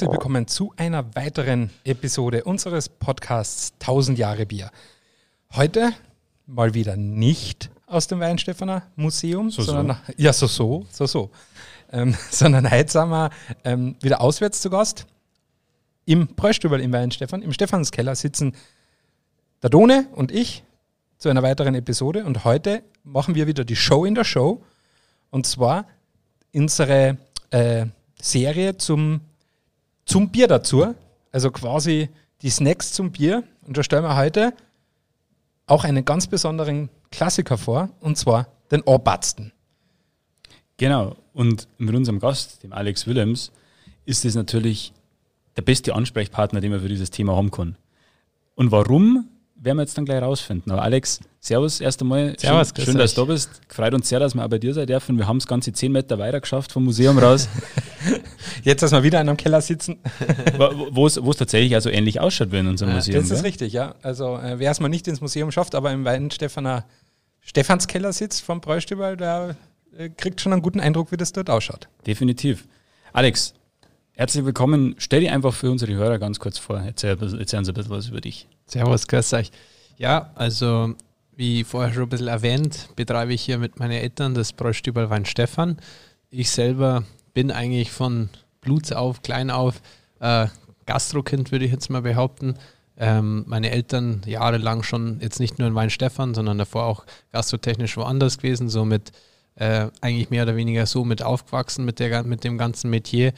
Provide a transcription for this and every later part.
herzlich willkommen zu einer weiteren Episode unseres Podcasts 1000 Jahre Bier. Heute mal wieder nicht aus dem Weinstephaner Museum, So, sondern so. ja so so so so, ähm, sondern heute sind wir ähm, wieder auswärts zu Gast im Bräustübel im Weinstefan. Im Stephanskeller sitzen der Done und ich zu einer weiteren Episode und heute machen wir wieder die Show in der Show und zwar unsere äh, Serie zum, zum Bier dazu, also quasi die Snacks zum Bier und da stellen wir heute auch einen ganz besonderen Klassiker vor und zwar den Orbatsten. Genau. Und mit unserem Gast, dem Alex Willems, ist es natürlich der beste Ansprechpartner, den man für dieses Thema haben kann. Und warum, werden wir jetzt dann gleich rausfinden. Aber Alex, Servus erst einmal. Servus, schön, schön dass du da bist. Freut uns sehr, dass wir auch bei dir sein dürfen. Wir haben es ganze 10 Meter weiter geschafft vom Museum raus, Jetzt, dass wir wieder in einem Keller sitzen, wo es wo es tatsächlich also ähnlich ausschaut wie in unserem Museum. das ist gell? richtig, ja. Also äh, wer es mal nicht ins Museum schafft, aber im Weinstephaner Stephanskeller sitzt vom Bräustübel, der äh, kriegt schon einen guten Eindruck, wie das dort ausschaut. Definitiv. Alex, herzlich willkommen. Stell dich einfach für unsere Hörer ganz kurz vor. Erzähl, erzähl uns ein bisschen was über dich. Servus, grüß euch. Ja, also wie vorher schon ein bisschen erwähnt, betreibe ich hier mit meinen Eltern das Bräustübel Wein Stefan. Ich selber bin eigentlich von Bluts auf, klein auf, äh, Gastrokind würde ich jetzt mal behaupten. Ähm, meine Eltern jahrelang schon jetzt nicht nur in Wein Stefan, sondern davor auch gastrotechnisch woanders gewesen, somit äh, eigentlich mehr oder weniger so mit aufgewachsen mit, der, mit dem ganzen Metier.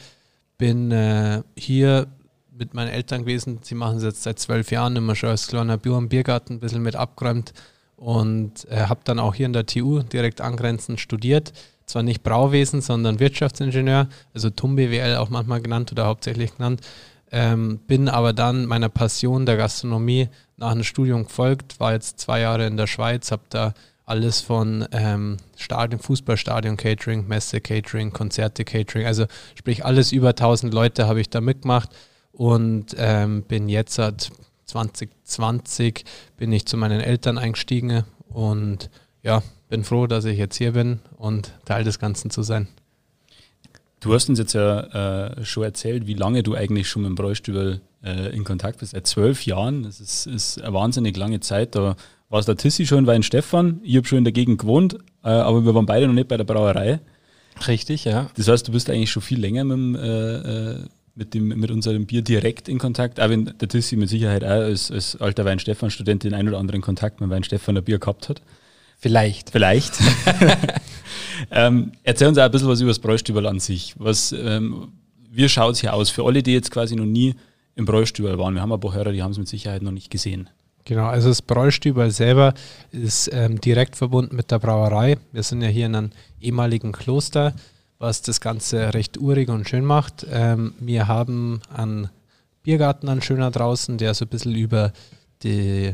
Bin äh, hier mit meinen Eltern gewesen. Sie machen es jetzt seit zwölf Jahren immer schon als kleiner Bier und Biergarten ein bisschen mit abgeräumt und äh, habe dann auch hier in der TU direkt angrenzend studiert. Zwar nicht Brauwesen, sondern Wirtschaftsingenieur, also TUM BWL auch manchmal genannt oder hauptsächlich genannt. Ähm, bin aber dann meiner Passion der Gastronomie nach einem Studium gefolgt, war jetzt zwei Jahre in der Schweiz, habe da alles von ähm, Stadion, Fußballstadion Catering, Messe Catering, Konzerte Catering, also sprich alles über 1000 Leute habe ich da mitgemacht und ähm, bin jetzt seit 2020 bin ich zu meinen Eltern eingestiegen und ja, bin froh, dass ich jetzt hier bin und Teil des Ganzen zu sein. Du hast uns jetzt ja äh, schon erzählt, wie lange du eigentlich schon mit dem Bräustübel äh, in Kontakt bist. Seit zwölf Jahren. Das ist, ist eine wahnsinnig lange Zeit. Da war es der Tissi schon in Weinstefan. Ich habe schon in der Gegend gewohnt, äh, aber wir waren beide noch nicht bei der Brauerei. Richtig, ja. Das heißt, du bist eigentlich schon viel länger mit, dem, äh, äh, mit, dem, mit unserem Bier direkt in Kontakt. Auch wenn der Tissi mit Sicherheit auch als, als alter Weinstefan-Student den ein oder anderen Kontakt mit Weinstefaner Bier gehabt hat. Vielleicht. Vielleicht. ähm, erzähl uns auch ein bisschen was über das Bräustübel an sich. Was, ähm, wie schaut es hier aus? Für alle, die jetzt quasi noch nie im Bräustübel waren. Wir haben ein paar Hörer, die haben es mit Sicherheit noch nicht gesehen. Genau, also das Bräustübel selber ist ähm, direkt verbunden mit der Brauerei. Wir sind ja hier in einem ehemaligen Kloster, was das Ganze recht urig und schön macht. Ähm, wir haben einen Biergarten an schöner draußen, der so ein bisschen über die,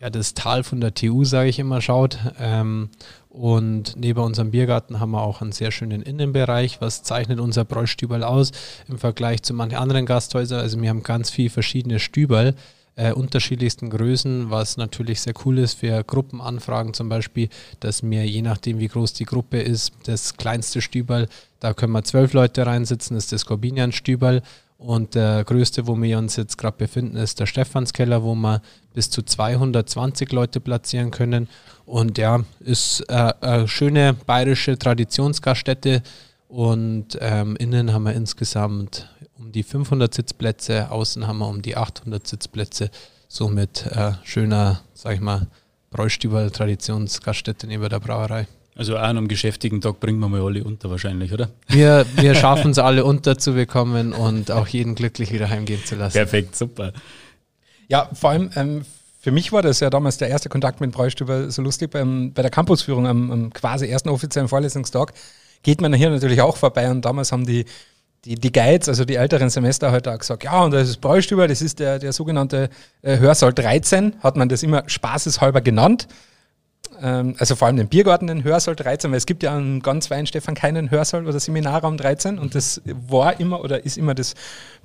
ja, das Tal von der TU, sage ich immer, schaut. Ähm, und neben unserem Biergarten haben wir auch einen sehr schönen Innenbereich. Was zeichnet unser Bräustübel aus im Vergleich zu manchen anderen Gasthäusern? Also wir haben ganz viele verschiedene Stübel, äh, unterschiedlichsten Größen, was natürlich sehr cool ist für Gruppenanfragen zum Beispiel, dass mir je nachdem, wie groß die Gruppe ist, das kleinste Stübel, da können wir zwölf Leute reinsitzen, ist das Corbinian-Stübel. Und der größte, wo wir uns jetzt gerade befinden, ist der Stephanskeller, wo wir bis zu 220 Leute platzieren können. Und ja, ist äh, eine schöne bayerische Traditionsgaststätte. Und ähm, innen haben wir insgesamt um die 500 Sitzplätze, außen haben wir um die 800 Sitzplätze. Somit äh, schöner, sag ich mal, Bräustübel Traditionsgaststätte neben der Brauerei. Also auch an einem geschäftigen Tag bringen wir mal alle unter wahrscheinlich, oder? Wir, wir schaffen es alle unterzubekommen und auch jeden glücklich wieder heimgehen zu lassen. Perfekt, super. Ja, vor allem ähm, für mich war das ja damals der erste Kontakt mit Bräustüber so lustig. Beim, bei der Campusführung am, am quasi ersten offiziellen Vorlesungstag geht man hier natürlich auch vorbei und damals haben die, die, die Guides, also die älteren Semester halt auch gesagt, ja, und das ist Bräustüber, das ist der, der sogenannte äh, Hörsaal 13, hat man das immer spaßeshalber genannt. Ähm, also vor allem den Biergarten, den Hörsaal 13, weil es gibt ja an ganz Weinstefan keinen Hörsaal oder Seminarraum 13 und das war immer oder ist immer das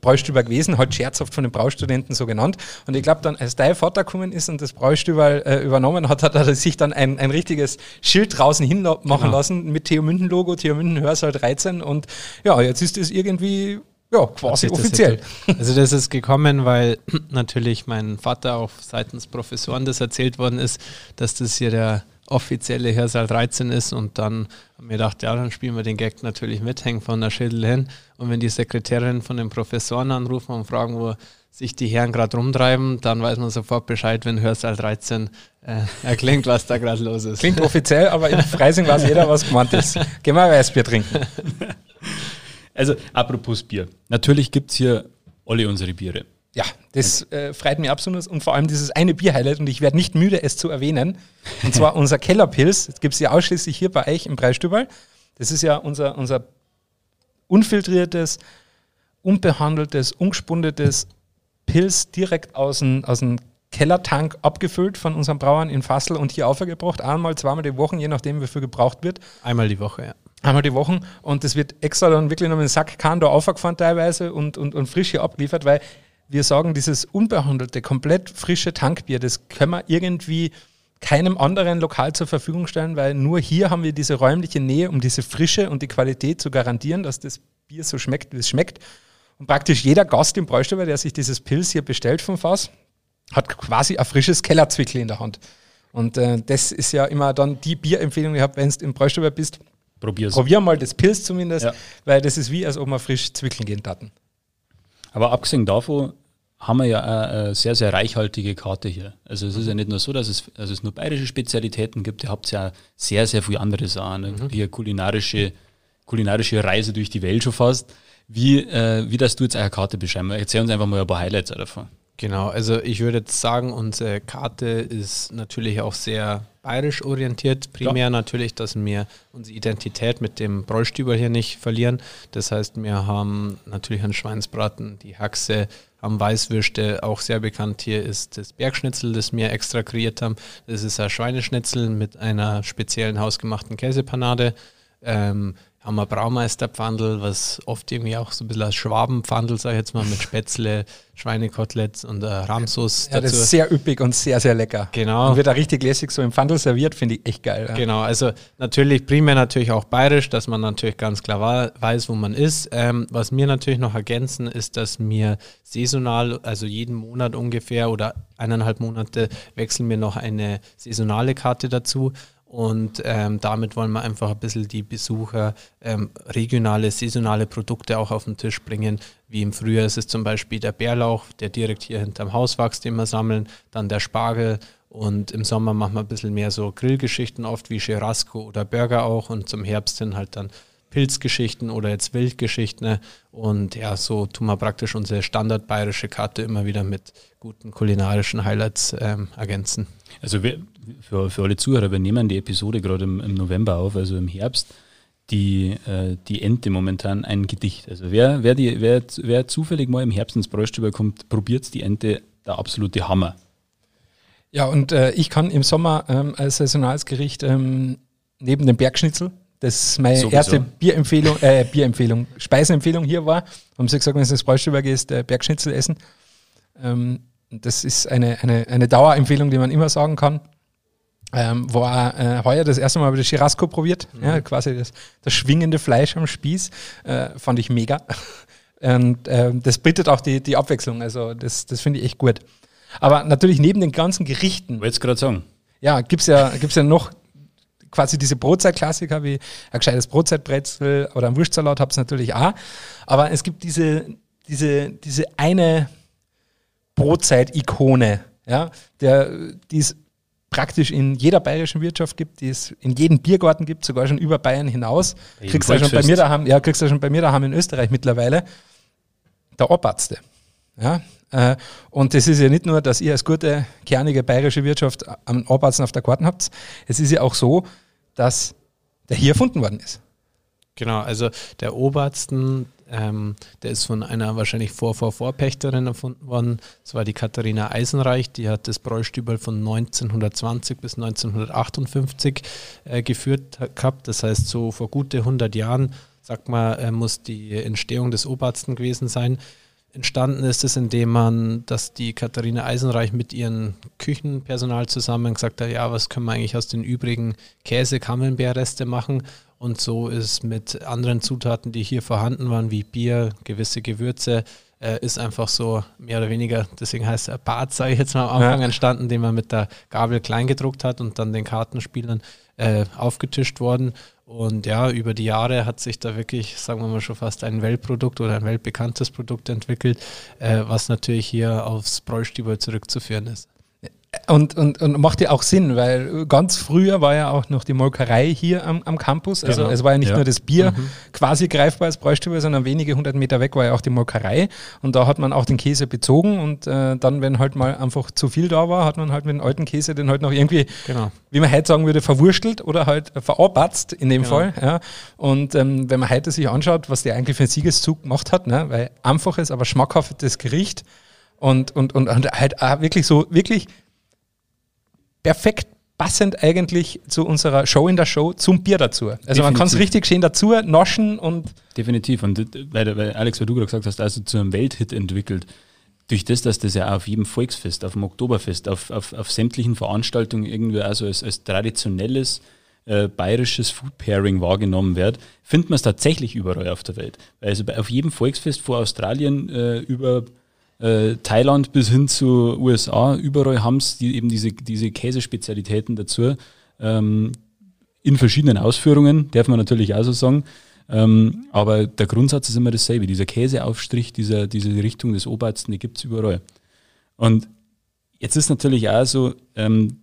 Bräustüber gewesen, halt scherzhaft von den Braustudenten so genannt. Und ich glaube dann, als dein Vater gekommen ist und das Bräustüber äh, übernommen hat, hat er sich dann ein, ein richtiges Schild draußen hin machen Genau. lassen mit Theo Münden Logo, Theo Münden Hörsaal 13 und ja, jetzt ist es irgendwie ja, quasi offiziell. Das also das ist gekommen, weil natürlich mein Vater auch seitens Professoren das erzählt worden ist, dass das hier der offizielle Hörsaal 13 ist und dann haben wir gedacht, ja, dann spielen wir den Gag natürlich mit, hängen von der Schädel hin und wenn die Sekretärin von den Professoren anrufen und fragen, wo sich die Herren gerade rumtreiben, dann weiß man sofort Bescheid, wenn Hörsaal 13 äh, erklingt, was da gerade los ist. Klingt offiziell, aber in Freising weiß jeder, was gemeint ist. Gehen wir Weißbier trinken. Also, apropos Bier. Natürlich gibt es hier alle unsere Biere. Ja, das äh, freut mich absolut und vor allem dieses eine Bier-Highlight und ich werde nicht müde, es zu erwähnen. Und zwar unser Kellerpilz. Das gibt es ja ausschließlich hier bei euch im Preisstübel. Das ist ja unser, unser unfiltriertes, unbehandeltes, ungespundetes Pilz direkt aus dem, aus dem Kellertank abgefüllt von unseren Brauern in Fassel und hier aufgebracht. Einmal, zweimal die Woche, je nachdem, wie viel gebraucht wird. Einmal die Woche, ja einmal die Woche und das wird extra dann wirklich noch mit dem Sack Kahn da aufgefahren teilweise und, und, und frisch hier abgeliefert, weil wir sagen, dieses unbehandelte, komplett frische Tankbier, das können wir irgendwie keinem anderen Lokal zur Verfügung stellen, weil nur hier haben wir diese räumliche Nähe, um diese Frische und die Qualität zu garantieren, dass das Bier so schmeckt, wie es schmeckt. Und praktisch jeder Gast im Bräustüber, der sich dieses Pilz hier bestellt vom Fass, hat quasi ein frisches Kellerzwickel in der Hand. Und äh, das ist ja immer dann die Bierempfehlung, die ich habe, wenn du im Bräustüber bist, Probier's. Probier mal das Pilz zumindest, ja. weil das ist wie, als ob wir frisch zwickeln gehen taten. Aber abgesehen davon haben wir ja eine sehr, sehr reichhaltige Karte hier. Also es ist ja nicht nur so, dass es, also es nur bayerische Spezialitäten gibt, ihr habt ja sehr, sehr viele andere Sachen. Mhm. Hier kulinarische, kulinarische Reise durch die Welt schon fast. Wie, äh, wie das du jetzt eure Karte beschreiben? Erzähl uns einfach mal ein paar Highlights davon. Genau, also ich würde jetzt sagen, unsere Karte ist natürlich auch sehr bayerisch orientiert. Primär ja. natürlich, dass wir unsere Identität mit dem Bräustüber hier nicht verlieren. Das heißt, wir haben natürlich einen Schweinsbraten, die Haxe, haben Weißwürste, auch sehr bekannt hier ist das Bergschnitzel, das wir extra kreiert haben. Das ist ein Schweineschnitzel mit einer speziellen hausgemachten Käsepanade. Ähm, haben wir Braumeisterpfandel, was oft irgendwie auch so ein bisschen als Schwabenpfandel, sag ich jetzt mal, mit Spätzle, Schweinekoteletts und äh, Ramsus. Ja, dazu. das ist sehr üppig und sehr, sehr lecker. Genau. Und wird da richtig lässig so im Pfandel serviert, finde ich echt geil. Ja. Genau, also natürlich primär natürlich auch bayerisch, dass man natürlich ganz klar weiß, wo man ist. Ähm, was wir natürlich noch ergänzen, ist, dass wir saisonal, also jeden Monat ungefähr oder eineinhalb Monate wechseln wir noch eine saisonale Karte dazu. Und ähm, damit wollen wir einfach ein bisschen die Besucher ähm, regionale, saisonale Produkte auch auf den Tisch bringen. Wie im Frühjahr ist es zum Beispiel der Bärlauch, der direkt hier hinterm Haus wächst, den wir sammeln. Dann der Spargel. Und im Sommer machen wir ein bisschen mehr so Grillgeschichten oft wie Churrasco oder Burger auch. Und zum Herbst hin halt dann Pilzgeschichten oder jetzt Wildgeschichten. Und ja, so tun wir praktisch unsere standardbayerische Karte immer wieder mit guten kulinarischen Highlights ähm, ergänzen. Also wir, für, für alle Zuhörer, wir nehmen die Episode gerade im, im November auf, also im Herbst. Die, äh, die Ente momentan ein Gedicht. Also wer, wer, die, wer, wer zufällig mal im Herbst ins Bräustüber kommt, probiert die Ente, der absolute Hammer. Ja, und äh, ich kann im Sommer ähm, als saisonales Gericht ähm, neben dem Bergschnitzel das ist meine Sowieso. erste Bierempfehlung, äh, Bierempfehlung, Speisenempfehlung hier war. Haben sie gesagt, wenn du ins Bräustüber gehst, äh, Bergschnitzel essen. Ähm, das ist eine, eine, eine Dauerempfehlung, die man immer sagen kann. Ähm, war äh, heuer das erste Mal das Chirasco probiert, mhm. ja, quasi das, das schwingende Fleisch am Spieß. Äh, fand ich mega. Und äh, das bietet auch die, die Abwechslung, also das, das finde ich echt gut. Aber natürlich neben den ganzen Gerichten. Wolltest gerade sagen. Ja, gibt es ja, gibt's ja noch quasi diese Brotzeitklassiker wie ein gescheites Brotzeitbrezel oder ein Wurstsalat habt es natürlich auch. Aber es gibt diese, diese, diese eine Brotzeit-Ikone, ja, der, die es praktisch in jeder bayerischen Wirtschaft gibt, die es in jedem Biergarten gibt, sogar schon über Bayern hinaus. kriegst du ja schon bei mir daheim, ja, kriegst du schon bei mir daheim in Österreich mittlerweile. Der Obatzte. Ja, äh, und das ist ja nicht nur, dass ihr als gute, kernige bayerische Wirtschaft am Obatzen auf der Karten habt. Es ist ja auch so, dass der hier erfunden worden ist. Genau, also der Obersten, ähm, der ist von einer wahrscheinlich Vor-Vor-Vorpächterin erfunden worden. Das war die Katharina Eisenreich, die hat das Bräustübel von 1920 bis 1958 äh, geführt gehabt. Das heißt, so vor gute 100 Jahren, sagt man, äh, muss die Entstehung des Obersten gewesen sein. Entstanden ist es, indem man, dass die Katharina Eisenreich mit ihrem Küchenpersonal zusammen gesagt hat, ja, was können wir eigentlich aus den übrigen Käse-Camembert-Reste machen? Und so ist mit anderen Zutaten, die hier vorhanden waren, wie Bier, gewisse Gewürze, äh, ist einfach so mehr oder weniger, deswegen heißt er Bart, sage ich jetzt mal am Anfang, ja. entstanden, den man mit der Gabel klein gedruckt hat und dann den Kartenspielern äh, aufgetischt worden. Und ja, über die Jahre hat sich da wirklich, sagen wir mal, schon fast ein Weltprodukt oder ein weltbekanntes Produkt entwickelt, äh, was natürlich hier aufs Bräustüber zurückzuführen ist. Und, und, und macht ja auch Sinn, weil ganz früher war ja auch noch die Molkerei hier am, am Campus. Also genau. es war ja nicht ja. nur das Bier mhm. quasi greifbar als Bräustüber, sondern wenige hundert Meter weg war ja auch die Molkerei. Und da hat man auch den Käse bezogen und äh, dann, wenn halt mal einfach zu viel da war, hat man halt mit dem alten Käse den halt noch irgendwie, genau. wie man heute sagen würde, verwurstelt oder halt verarbatzt in dem genau. Fall. Ja. Und ähm, wenn man heute sich anschaut, was der eigentlich für einen Siegeszug gemacht hat, ne, weil einfaches, aber schmackhaftes Gericht und, und, und, und halt auch wirklich so, wirklich perfekt passend eigentlich zu unserer Show in der Show zum Bier dazu. Also Definitiv. man kann es richtig schön dazu naschen und. Definitiv. Und weil, weil Alex, wie du gerade gesagt hast, also zu einem Welthit entwickelt. Durch das, dass das ja auf jedem Volksfest, auf dem Oktoberfest, auf, auf, auf sämtlichen Veranstaltungen irgendwie also als, als traditionelles äh, bayerisches Food Pairing wahrgenommen wird, findet man es tatsächlich überall auf der Welt. Also auf jedem Volksfest vor Australien äh, über äh, Thailand bis hin zu USA, überall haben es die, eben diese, diese Käsespezialitäten dazu. Ähm, in verschiedenen Ausführungen, darf man natürlich auch so sagen. Ähm, aber der Grundsatz ist immer dasselbe. Dieser Käseaufstrich, dieser, diese Richtung des Obersten, die gibt es überall. Und jetzt ist natürlich auch so, ähm,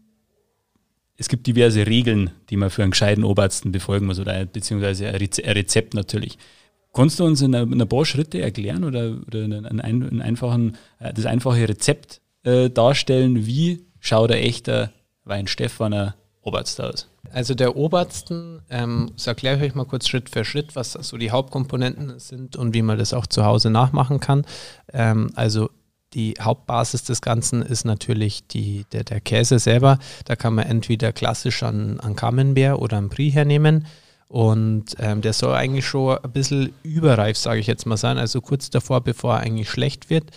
es gibt diverse Regeln, die man für einen gescheiten Obersten befolgen muss, oder beziehungsweise ein Rezept natürlich. Kannst du uns in ein paar Schritte erklären oder, oder einen, einen einfachen, äh, das einfache Rezept äh, darstellen, wie schaut der echte Weinstefaner Oberst aus? Also der Obersten, ähm, das erkläre ich euch mal kurz Schritt für Schritt, was so die Hauptkomponenten sind und wie man das auch zu Hause nachmachen kann. Ähm, also die Hauptbasis des Ganzen ist natürlich die, der, der Käse selber. Da kann man entweder klassisch an, an Camembert oder an Brie hernehmen. Und ähm, der soll eigentlich schon ein bisschen überreif, sage ich jetzt mal sein, also kurz davor, bevor er eigentlich schlecht wird.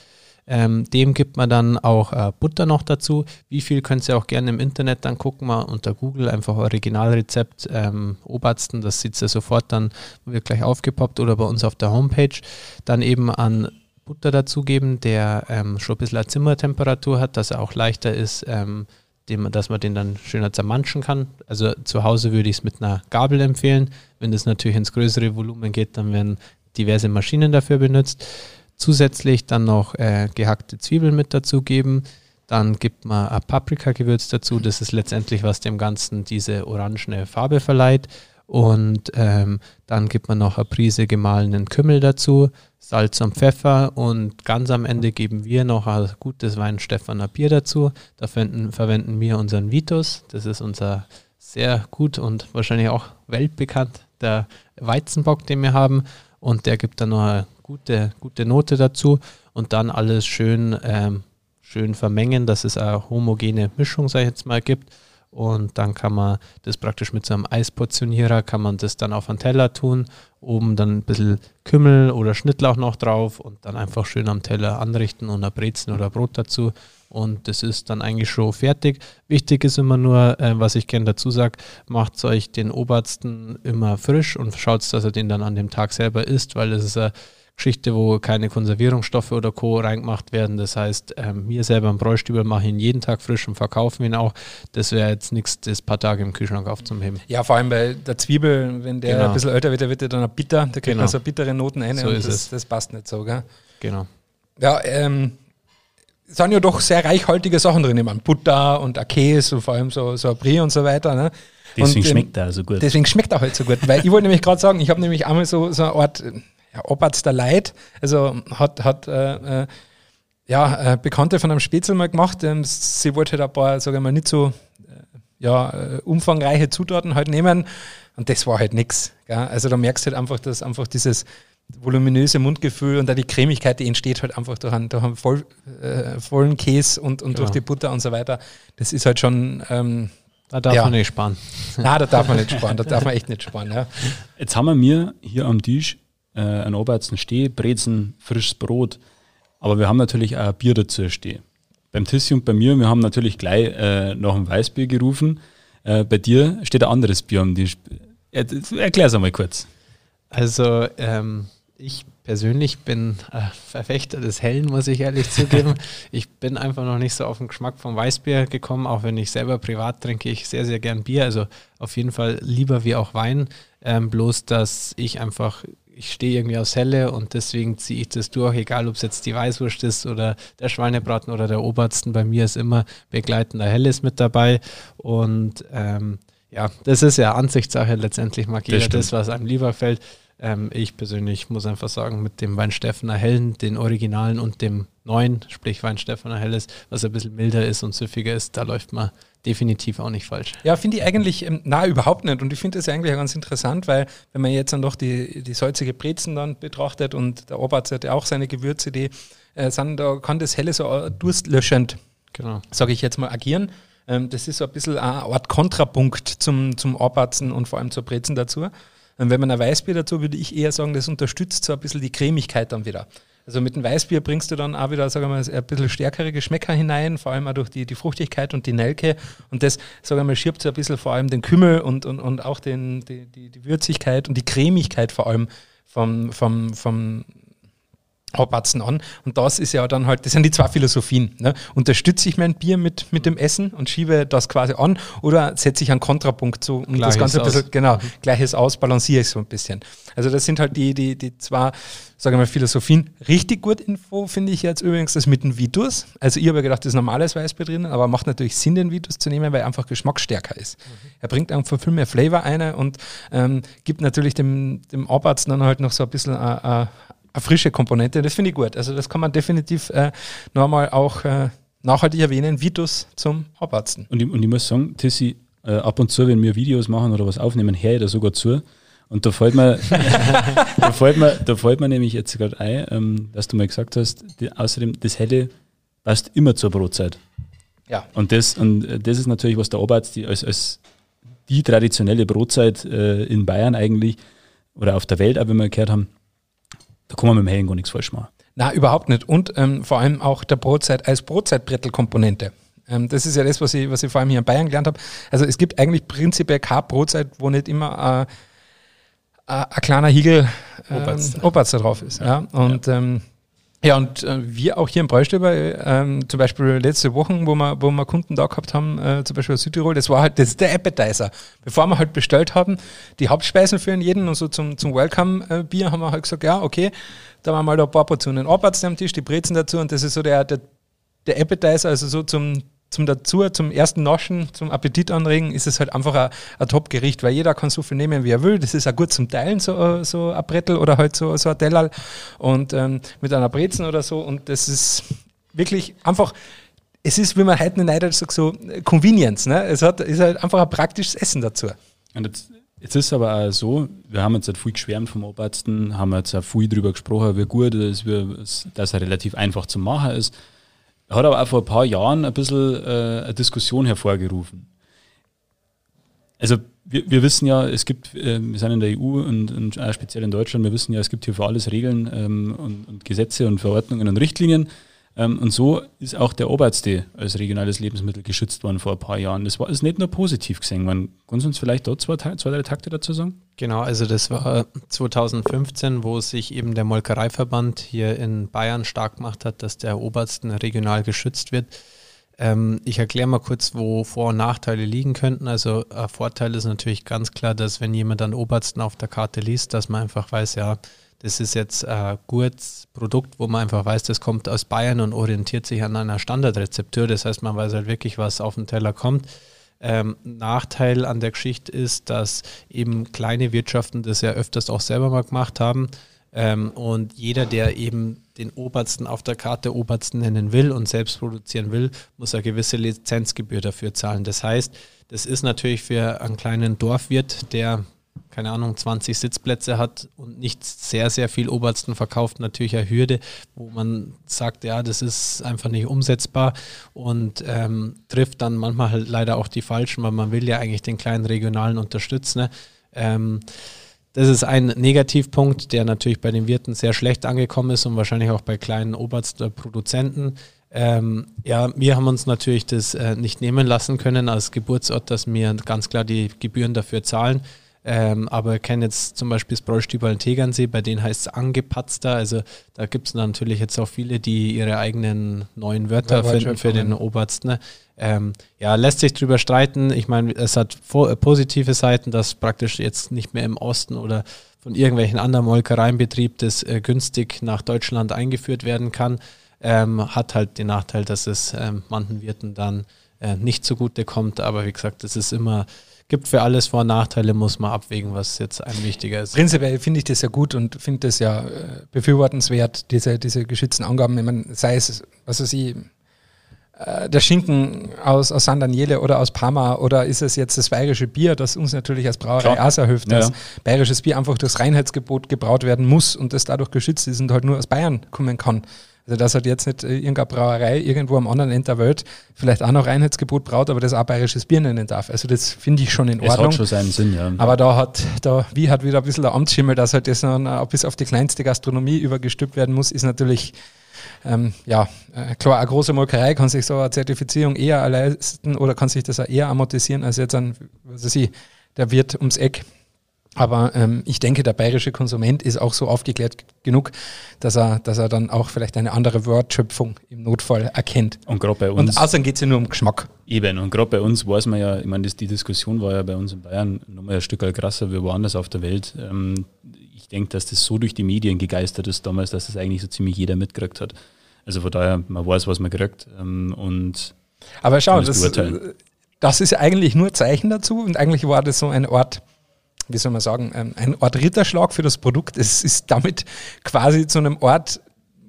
Ähm, dem gibt man dann auch äh, Butter noch dazu. Wie viel könnt ihr auch gerne im Internet dann gucken, mal unter Google einfach Originalrezept ähm, Obersten, das sieht ihr sofort, dann wird gleich aufgepoppt oder bei uns auf der Homepage. Dann eben an Butter dazugeben, der ähm, schon ein bisschen eine Zimmertemperatur hat, dass er auch leichter ist, ähm, dem, dass man den dann schöner zermanschen kann. Also zu Hause würde ich es mit einer Gabel empfehlen. Wenn das natürlich ins größere Volumen geht, dann werden diverse Maschinen dafür benutzt. Zusätzlich dann noch äh, gehackte Zwiebeln mit dazugeben. Dann gibt man ein Paprikagewürz dazu. Das ist letztendlich, was dem Ganzen diese orangene Farbe verleiht. Und ähm, dann gibt man noch eine Prise gemahlenen Kümmel dazu, Salz und Pfeffer und ganz am Ende geben wir noch ein gutes Weinstefaner Bier dazu. Da verwenden, verwenden wir unseren Vitus. Das ist unser sehr gut und wahrscheinlich auch weltbekannt der Weizenbock, den wir haben. Und der gibt dann noch eine gute, gute Note dazu und dann alles schön, ähm, schön vermengen, dass es eine homogene Mischung, sag ich jetzt mal, gibt und dann kann man das praktisch mit so einem Eisportionierer, kann man das dann auf einen Teller tun, oben dann ein bisschen Kümmel oder Schnittlauch noch drauf und dann einfach schön am Teller anrichten und ein Brezen oder Brot dazu und das ist dann eigentlich schon fertig. Wichtig ist immer nur, äh, was ich gerne dazu sage, macht euch den Obersten immer frisch und schaut, dass er den dann an dem Tag selber isst, weil das ist ein Geschichte, wo keine Konservierungsstoffe oder Co. reingemacht werden. Das heißt, ähm, wir selber im Bräustübel machen ihn jeden Tag frisch und verkaufen ihn auch. Das wäre jetzt nichts, das paar Tage im Kühlschrank aufzuheben. Ja, vor allem bei der Zwiebel, wenn der genau. ein bisschen älter wird, der wird er dann bitter, da kriegt genau. man so bittere Noten ein so und das, das, passt nicht so, gell? Genau. Ja, ähm, sind ja doch sehr reichhaltige Sachen drin. Ich meine, Butter und ein Käse und vor allem so, so ein Brie und so weiter. Ne? Deswegen und, ähm, schmeckt er so gut. Deswegen schmeckt er halt so gut. Weil ich wollte nämlich gerade sagen, ich habe nämlich einmal so, so eine Art ja, Obertster Leid, also hat, hat äh, äh, ja, äh, Bekannte von einem Spätzle mal gemacht. Ähm, sie wollte halt ein paar, sage ich mal, nicht so äh, ja, äh, umfangreiche Zutaten halt nehmen und das war halt nichts. Also da merkst du halt einfach, dass einfach dieses voluminöse Mundgefühl und da die Cremigkeit, die entsteht halt einfach durch einen, durch einen voll, äh, vollen Käse und, und genau. durch die Butter und so weiter. Das ist halt schon. Ähm, da darf ja. man nicht sparen. Nein, da darf man nicht sparen. Da darf man echt nicht sparen. Ja. Jetzt haben wir mir hier am Tisch äh, ein Obersten Steh, Brezen, frisches Brot. Aber wir haben natürlich auch Bier dazu stehen. Beim Tissi und bei mir, wir haben natürlich gleich äh, noch ein Weißbier gerufen. Äh, bei dir steht ein anderes Bier am Tisch. Ja, Erklär es einmal kurz. Also ähm, ich persönlich bin äh, Verfechter des Hellen, muss ich ehrlich zugeben. Ich bin einfach noch nicht so auf den Geschmack vom Weißbier gekommen, auch wenn ich selber privat trinke ich sehr, sehr gern Bier. Also auf jeden Fall lieber wie auch Wein. Ähm, bloß, dass ich einfach, ich stehe irgendwie aus Helle und deswegen ziehe ich das durch, egal ob es jetzt die Weißwurst ist oder der Schweinebraten oder der Obersten. Bei mir ist immer begleitender Helles mit dabei und ähm, ja, das ist ja Ansichtssache. Letztendlich mag jeder das, das was einem lieber fällt. Ähm, ich persönlich muss einfach sagen, mit dem Weinstephaner Hellen, den Originalen und dem neuen, sprich Weinstephaner Helles, was ein bisschen milder ist und süffiger ist, da läuft man definitiv auch nicht falsch. Ja, finde ich eigentlich, ähm, na, überhaupt nicht. Und ich finde das eigentlich ganz interessant, weil wenn man jetzt dann doch die, die salzige Brezen dann betrachtet und der Oberarzt hat ja auch seine Gewürze, die äh, sind, da kann das Helle so durstlöschend, genau. sage ich jetzt mal, agieren. Ähm, das ist so ein bisschen eine Art Kontrapunkt zum, zum Oberarzen und vor allem zur Brezen dazu. Und wenn man ein Weißbier dazu, würde ich eher sagen, das unterstützt so ein bisschen die Cremigkeit dann wieder. Also mit dem Weißbier bringst du dann auch wieder, sagen wir mal, ein bisschen stärkere Geschmäcker hinein, vor allem auch durch die, die Fruchtigkeit und die Nelke. Und das, sagen wir mal, schirbt so ein bisschen vor allem den Kümmel und, und, und auch den, die, die, die Würzigkeit und die Cremigkeit vor allem vom, vom, vom Haupatzen an. Und das ist ja dann halt, das sind die zwei Philosophien. Ne? Unterstütze ich mein Bier mit, mit dem Essen und schiebe das quasi an oder setze ich einen Kontrapunkt zu und das Ganze ein bisschen, genau, gleiches aus, balanciere ich so ein bisschen. Also das sind halt die, die, die zwei, sagen wir mal, Philosophien. Richtig gut Info finde ich jetzt übrigens das mit dem Vitus. Also ich habe gedacht, das ist normales Weißbier drin, aber macht natürlich Sinn, den Vitus zu nehmen, weil er einfach geschmacksstärker ist. Mhm. Er bringt einfach viel mehr Flavor ein und ähm, gibt natürlich dem, dem Abarzt dann halt noch so ein bisschen äh, äh, eine frische Komponente. Das finde ich gut. Also das kann man definitiv äh, nochmal auch äh, nachhaltig erwähnen. Vitus zum Abatzen. Und ich, und ich muss sagen, Tissi, äh, ab und zu, wenn wir Videos machen oder was aufnehmen, her da sogar zu. Und da fällt mir, da fällt mir, da fällt mir nämlich jetzt gerade ein, ähm, dass du mal gesagt hast, die, außerdem das Helle passt immer zur Brotzeit. Ja. Und das, und äh, das ist natürlich, was der Oberarzt die, als, als die traditionelle Brotzeit äh, in Bayern eigentlich oder auf der Welt, auch wenn wir gehört haben, da kann man mit dem Hellen gar nichts falsch machen. Na, überhaupt nicht. Und ähm, vor allem auch der Brotzeit als Brotzeitbrettelkomponente. Ähm, das ist ja das, was ich, was ich vor allem hier in Bayern gelernt habe. Also es gibt eigentlich prinzipiell keine Brotzeit, wo nicht immer äh, äh, ein kleiner Hiegel äh, da drauf ist. Ja. ja. Und. Ähm, ja, und äh, wir auch hier im Bräustöber, ähm, zum Beispiel letzte Wochen, wo wir, wo wir Kunden da gehabt haben, äh, zum Beispiel aus Südtirol, das war halt das ist der Appetizer. Bevor wir halt bestellt haben, die Hauptspeisen für jeden und so zum, zum Welcome-Bier haben wir halt gesagt, ja, okay, da haben wir mal da ein paar Portionen Arbeits am Tisch, die Brezen dazu und das ist so der, der, der Appetizer, also so zum, zum dazu, zum ersten Naschen, zum Appetit anregen, ist es halt einfach ein, Top-Gericht, weil jeder kann so viel nehmen, wie er will. Das ist auch gut zum Teilen, so, so ein Brettel oder halt so, so ein Tellal und ähm, mit einer Brezen oder so. Und das ist wirklich einfach, es ist, wie man heute in Neidersch sagt, so Convenience. Ne? Es hat, ist halt einfach ein praktisches Essen dazu. Und jetzt, jetzt ist es aber auch so, wir haben jetzt halt viel geschwärmt vom Oberärzten, haben jetzt auch viel darüber gesprochen, wie gut es ist, dass er relativ einfach zu machen ist. Hat aber auch vor ein paar Jahren ein bisschen äh, eine Diskussion hervorgerufen. Also wir, wir wissen ja, es gibt, äh, wir sind in der EU und, und speziell in Deutschland, wir wissen ja, es gibt hier für alles Regeln ähm, und, und, Gesetze und Verordnungen und Richtlinien. Ähm, und so ist auch der Oberste als regionales Lebensmittel geschützt worden vor ein paar Jahren. Das war ist nicht nur positiv gesehen. Man, kannst du uns vielleicht dort zwei, zwei, drei Takte dazu sagen? Genau, also das war 2015, wo sich eben der Molkereiverband hier in Bayern stark gemacht hat, dass der Obersten regional geschützt wird. Ähm, ich erkläre mal kurz, wo Vor- und Nachteile liegen könnten. Also ein Vorteil ist natürlich ganz klar, dass wenn jemand dann Obersten auf der Karte liest, dass man einfach weiß, ja, das ist jetzt ein gutes Produkt, wo man einfach weiß, das kommt aus Bayern und orientiert sich an einer Standardrezeptur. Das heißt, man weiß halt wirklich, was auf den Teller kommt. Ähm, Nachteil an der Geschichte ist, dass eben kleine Wirtschaften das ja öfters auch selber mal gemacht haben. Ähm, und jeder, der eben den Obersten auf der Karte Obersten nennen will und selbst produzieren will, muss eine gewisse Lizenzgebühr dafür zahlen. Das heißt, das ist natürlich für einen kleinen Dorfwirt, der keine Ahnung, 20 Sitzplätze hat und nicht sehr, sehr viel Obersten verkauft, natürlich eine Hürde, wo man sagt, ja, das ist einfach nicht umsetzbar und ähm, trifft dann manchmal halt leider auch die Falschen, weil man will ja eigentlich den kleinen Regionalen unterstützen. Ne? Ähm, das ist ein Negativpunkt, der natürlich bei den Wirten sehr schlecht angekommen ist und wahrscheinlich auch bei kleinen Oberstproduzenten. Ähm, ja, wir haben uns natürlich das äh, nicht nehmen lassen können als Geburtsort, dass wir ganz klar die Gebühren dafür zahlen. Ähm, aber kenne jetzt zum Beispiel das Bräustübel Tegernsee, bei denen heißt es angepatzter. Also da gibt es natürlich jetzt auch viele, die ihre eigenen neuen Wörter ja, finden für den Oberst. Ne? Ähm, ja, lässt sich drüber streiten. Ich meine, es hat äh, positive Seiten, dass praktisch jetzt nicht mehr im Osten oder von irgendwelchen anderen Molkereienbetrieb das äh, günstig nach Deutschland eingeführt werden kann. Ähm, hat halt den Nachteil, dass es ähm, manchen Wirten dann äh, nicht zugute kommt. Aber wie gesagt, es ist immer, gibt für alles Vor- und Nachteile, muss man abwägen, was jetzt ein wichtiger ist. Prinzipiell finde ich das ja gut und finde das ja äh, befürwortenswert, diese, diese geschützten Angaben. Ich meine, sei es, was weiß ich, äh, der Schinken aus, aus San Daniele oder aus Parma oder ist es jetzt das bayerische Bier, das uns natürlich als Brauerei Klar. auch hilft, dass ja. bayerisches Bier einfach durchs Reinheitsgebot gebraut werden muss und das dadurch geschützt ist und halt nur aus Bayern kommen kann. Also dass halt jetzt nicht irgendeine Brauerei irgendwo am anderen Ende der Welt vielleicht auch noch Reinheitsgebot braut, aber das auch bayerisches Bier nennen darf. Also das finde ich schon in Ordnung. Es hat schon seinen Sinn, ja. Aber da hat, da, wie hat wieder ein bisschen der Amtsschimmel, dass halt das dann bis auf die kleinste Gastronomie übergestülpt werden muss, ist natürlich ähm, ja, äh, klar, eine große Molkerei kann sich so eine Zertifizierung eher leisten oder kann sich das auch eher amortisieren als jetzt ein, was weiß ich, der Wirt ums Eck. Aber ähm, ich denke, der bayerische Konsument ist auch so aufgeklärt genug, dass er, dass er dann auch vielleicht eine andere Wortschöpfung im Notfall erkennt. Und gerade bei uns. Und außerdem geht es ja nur um Geschmack. Eben, und gerade bei uns weiß man ja, ich meine, die Diskussion war ja bei uns in Bayern nochmal ein Stück krasser wie woanders auf der Welt. Ähm, ich denke, dass das so durch die Medien gegeistert ist damals, dass das eigentlich so ziemlich jeder mitgekriegt hat. Also von daher, man weiß, was man kriegt. Ähm, und Aber schau, das, das ist eigentlich nur Zeichen dazu und eigentlich war das so ein Ort, wie soll man sagen, ähm, ein Ort Ritterschlag für das Produkt. Es ist damit quasi zu einem Ort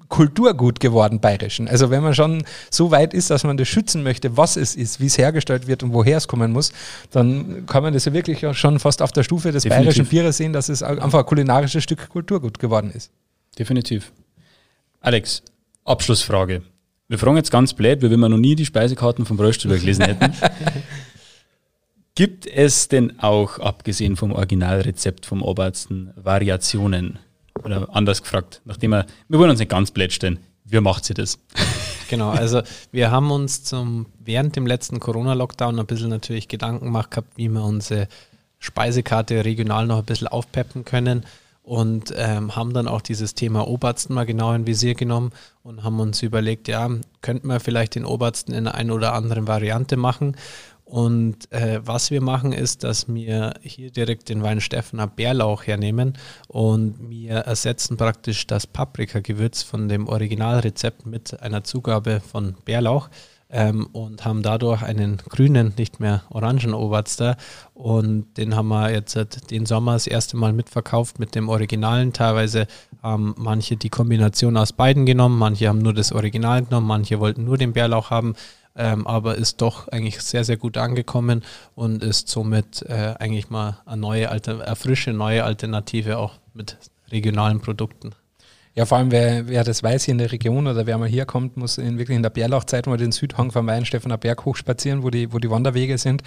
Kulturgut geworden, bayerischen. Also wenn man schon so weit ist, dass man das schützen möchte, was es ist, wie es hergestellt wird und woher es kommen muss, dann kann man das ja wirklich schon fast auf der Stufe des Definitiv. bayerischen Bieres sehen, dass es einfach ein kulinarisches Stück Kulturgut geworden ist. Definitiv. Alex, Abschlussfrage. Wir fragen jetzt ganz blöd, weil wir noch nie die Speisekarten vom Bröststüber gelesen hätten. Gibt es denn auch, abgesehen vom Originalrezept vom Obersten, Variationen? Oder anders gefragt, nachdem wir, wir wollen uns nicht ganz blöd stellen, wie macht sie das? Genau, also wir haben uns zum, während dem letzten Corona-Lockdown ein bisschen natürlich Gedanken gemacht gehabt, wie wir unsere Speisekarte regional noch ein bisschen aufpeppen können und ähm, haben dann auch dieses Thema Obersten mal genau in Visier genommen und haben uns überlegt, ja, könnten wir vielleicht den Obersten in einer oder anderen Variante machen. Und äh, was wir machen, ist, dass wir hier direkt den Weinstephaner Bärlauch hernehmen und wir ersetzen praktisch das Paprikagewürz von dem Originalrezept mit einer Zugabe von Bärlauch ähm, und haben dadurch einen grünen, nicht mehr orangen Oberster. Und den haben wir jetzt den Sommer das erste Mal mitverkauft mit dem Originalen. Teilweise haben manche die Kombination aus beiden genommen, manche haben nur das Original genommen, manche wollten nur den Bärlauch haben. Ähm, aber ist doch eigentlich sehr, sehr gut angekommen und ist somit äh, eigentlich mal eine neue, eine frische, neue Alternative auch mit regionalen Produkten. Ja, vor allem, wer, wer das weiß hier in der Region oder wer mal hier kommt, muss in, wirklich in der Bärlauchzeit mal den Südhang vom Weinstephaner Berg hochspazieren, wo die, wo die Wanderwege sind.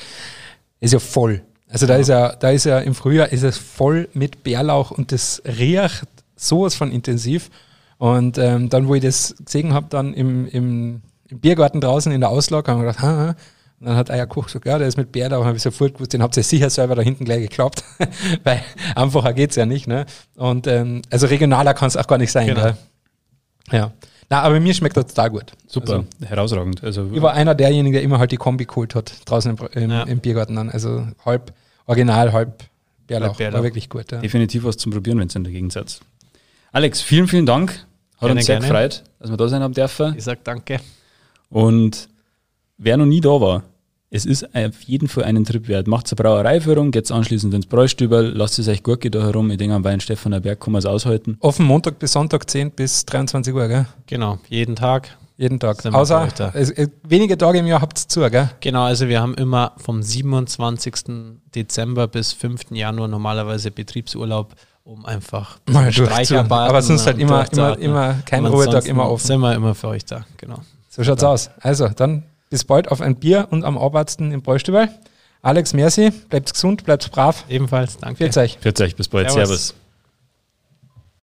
Ist ja voll. Also da ist ja, da ist ja im Frühjahr ist es voll mit Bärlauch und das riecht sowas von intensiv. Und ähm, dann, wo ich das gesehen habe, dann im, im, im, Biergarten draußen in der Auslage, haben wir gedacht, ha, und dann hat Eier Koch gesagt, ja, der ist mit Bär da, habe ich sofort gewusst, den habt ihr sicher selber da hinten gleich geklappt, weil einfacher geht es ja nicht. Ne? Und ähm, also regionaler kann es auch gar nicht sein. Genau. Ja. Na, aber mir schmeckt das total gut. Super, also, herausragend. Also, ich war einer derjenigen, der immer halt die Kombi geholt hat, draußen im, im, ja. im Biergarten dann. Also halb original, halb Bärlauch. Bärlauch. War wirklich gut. Ja. Definitiv was zum Probieren, wenn es in der Gegensatz. Alex, vielen, vielen Dank. Hat gerne, uns sehr gerne. gefreut, dass wir da sein haben dürfen. Ich sag danke. Und wer noch nie da war, es ist auf jeden Fall einen Trip wert. Macht eine Brauereiführung, geht anschließend ins Bräustüberl, lasst es euch gut gehen da herum. Ich denke, am Wein Stefaner Berg kann man es aushalten. Offen Montag bis Sonntag 10 bis 23 Uhr, gell? Genau, jeden Tag. Jeden Tag. Außer es, es, wenige Tage im Jahr habt ihr zu, gell? Genau, also wir haben immer vom 27. Dezember bis 5. Januar normalerweise Betriebsurlaub, um einfach mal. Aber sonst halt immer, immer, immer kein Ruhetag, immer offen. Sind wir immer für euch da, genau. So schaut's ja. aus. Also, dann bis bald auf ein Bier und am Arbeitsten im Bräustübel. Alex, merci, bleibt gesund, bleibt brav. Ebenfalls, danke. Für euch. Für euch, bis bald. Servus. Servus.